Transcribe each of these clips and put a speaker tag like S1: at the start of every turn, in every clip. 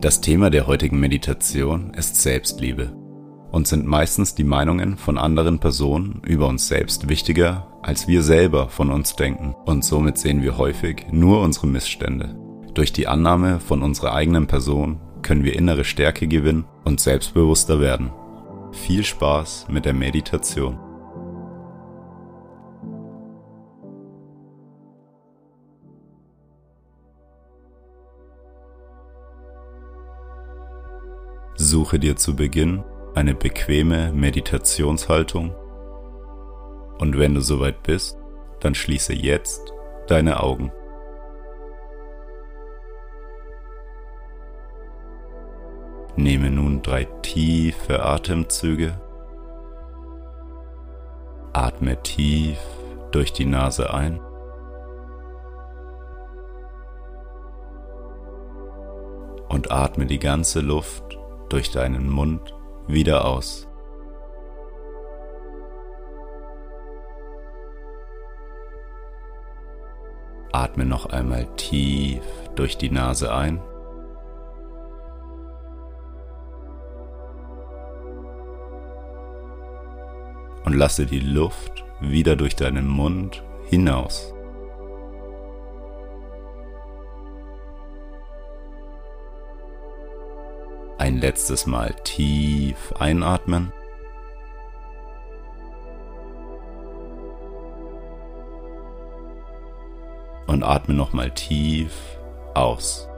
S1: Das Thema der heutigen Meditation ist Selbstliebe. Uns sind meistens die Meinungen von anderen Personen über uns selbst wichtiger, als wir selber von uns denken. Und somit sehen wir häufig nur unsere Missstände. Durch die Annahme von unserer eigenen Person können wir innere Stärke gewinnen und selbstbewusster werden. Viel Spaß mit der Meditation. Suche dir zu Beginn eine bequeme Meditationshaltung und wenn du soweit bist, dann schließe jetzt deine Augen. Nehme nun drei tiefe Atemzüge. Atme tief durch die Nase ein. Und atme die ganze Luft durch deinen Mund wieder aus. Atme noch einmal tief durch die Nase ein. Und lasse die Luft wieder durch deinen Mund hinaus. Ein letztes Mal tief einatmen. Und atme nochmal tief aus.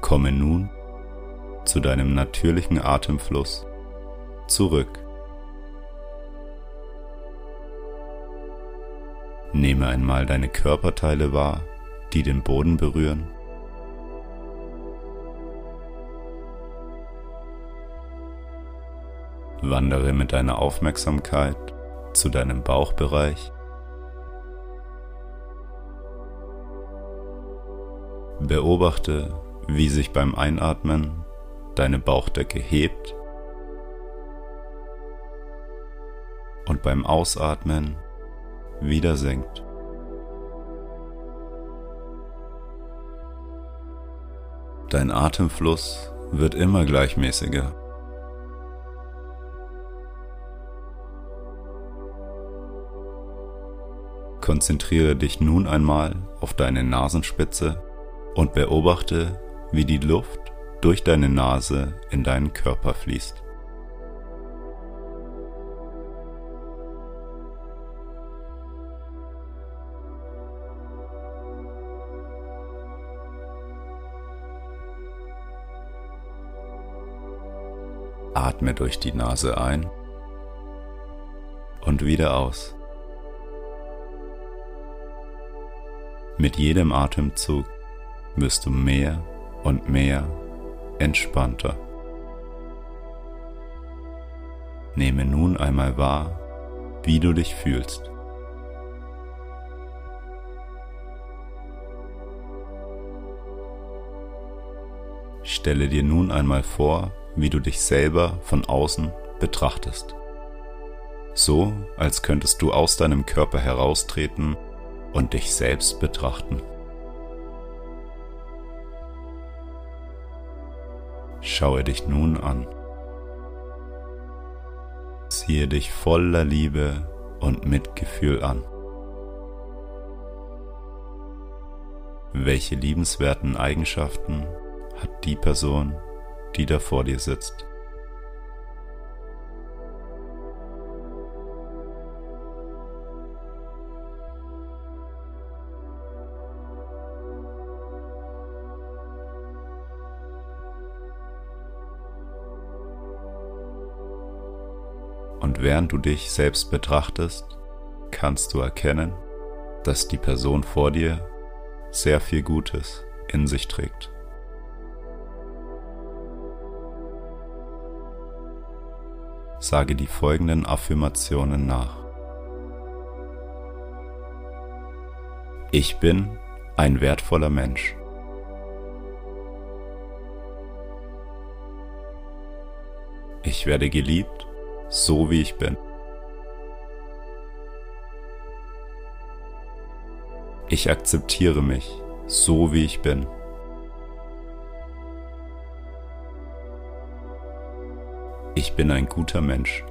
S1: Komme nun zu deinem natürlichen Atemfluss zurück. Nehme einmal deine Körperteile wahr die den Boden berühren. Wandere mit deiner Aufmerksamkeit zu deinem Bauchbereich. Beobachte, wie sich beim Einatmen deine Bauchdecke hebt und beim Ausatmen wieder senkt. Dein Atemfluss wird immer gleichmäßiger. Konzentriere dich nun einmal auf deine Nasenspitze und beobachte, wie die Luft durch deine Nase in deinen Körper fließt. Atme durch die Nase ein und wieder aus. Mit jedem Atemzug wirst du mehr und mehr entspannter. Nehme nun einmal wahr, wie du dich fühlst. Stelle dir nun einmal vor, wie du dich selber von außen betrachtest. So, als könntest du aus deinem Körper heraustreten und dich selbst betrachten. Schaue dich nun an. Siehe dich voller Liebe und Mitgefühl an. Welche liebenswerten Eigenschaften hat die Person, die da vor dir sitzt. Und während du dich selbst betrachtest, kannst du erkennen, dass die Person vor dir sehr viel Gutes in sich trägt. Sage die folgenden Affirmationen nach. Ich bin ein wertvoller Mensch. Ich werde geliebt so wie ich bin. Ich akzeptiere mich, so wie ich bin. Ich bin ein guter Mensch.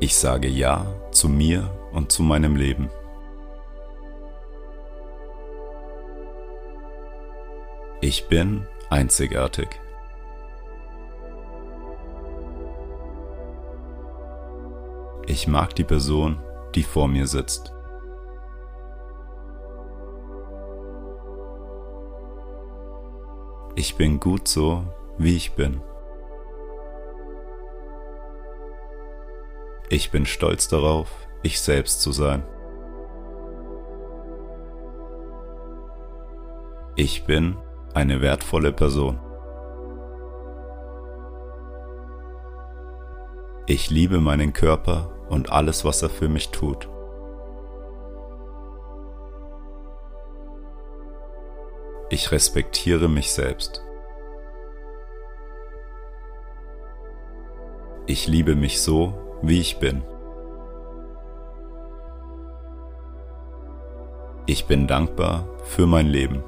S1: Ich sage Ja zu mir und zu meinem Leben. Ich bin einzigartig. Ich mag die Person, die vor mir sitzt. Ich bin gut so, wie ich bin. Ich bin stolz darauf, ich selbst zu sein. Ich bin eine wertvolle Person. Ich liebe meinen Körper und alles, was er für mich tut. Ich respektiere mich selbst. Ich liebe mich so, wie ich bin. Ich bin dankbar für mein Leben.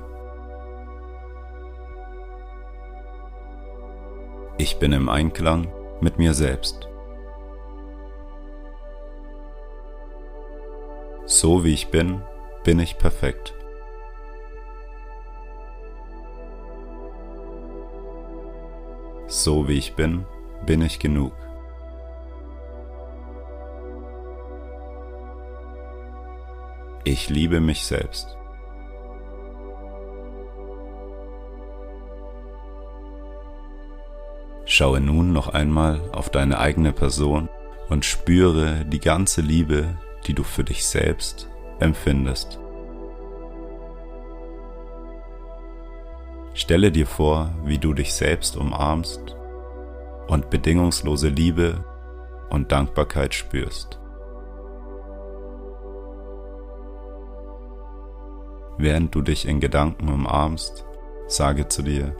S1: Ich bin im Einklang mit mir selbst. So wie ich bin, bin ich perfekt. So wie ich bin, bin ich genug. Ich liebe mich selbst. Schaue nun noch einmal auf deine eigene Person und spüre die ganze Liebe, die du für dich selbst empfindest. Stelle dir vor, wie du dich selbst umarmst und bedingungslose Liebe und Dankbarkeit spürst. Während du dich in Gedanken umarmst, sage zu dir,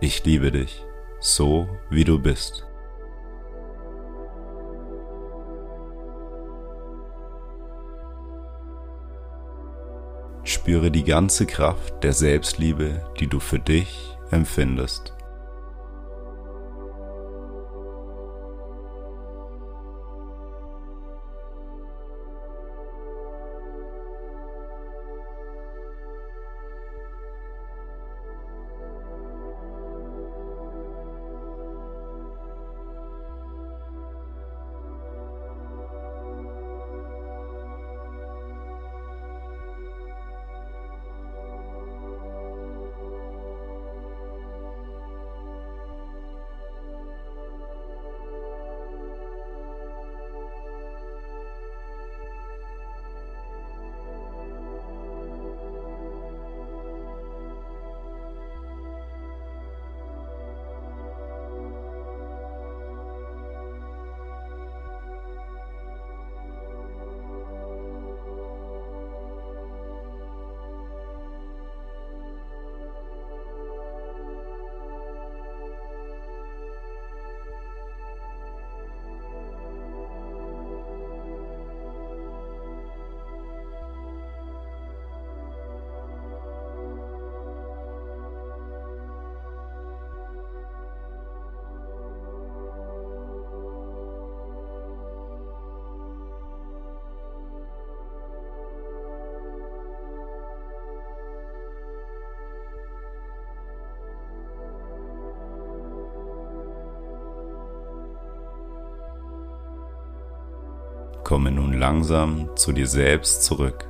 S1: ich liebe dich, so wie du bist. Spüre die ganze Kraft der Selbstliebe, die du für dich empfindest. Komme nun langsam zu dir selbst zurück.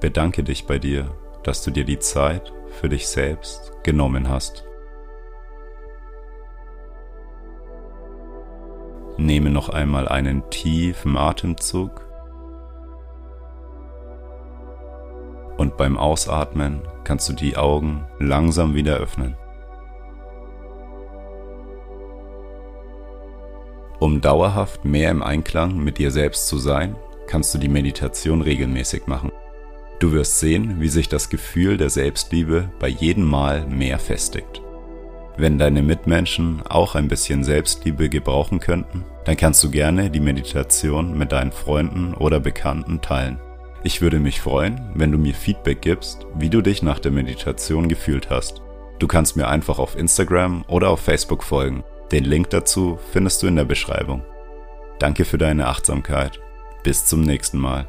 S1: Bedanke dich bei dir, dass du dir die Zeit für dich selbst genommen hast. Nehme noch einmal einen tiefen Atemzug Beim Ausatmen kannst du die Augen langsam wieder öffnen. Um dauerhaft mehr im Einklang mit dir selbst zu sein, kannst du die Meditation regelmäßig machen. Du wirst sehen, wie sich das Gefühl der Selbstliebe bei jedem Mal mehr festigt. Wenn deine Mitmenschen auch ein bisschen Selbstliebe gebrauchen könnten, dann kannst du gerne die Meditation mit deinen Freunden oder Bekannten teilen. Ich würde mich freuen, wenn du mir Feedback gibst, wie du dich nach der Meditation gefühlt hast. Du kannst mir einfach auf Instagram oder auf Facebook folgen. Den Link dazu findest du in der Beschreibung. Danke für deine Achtsamkeit. Bis zum nächsten Mal.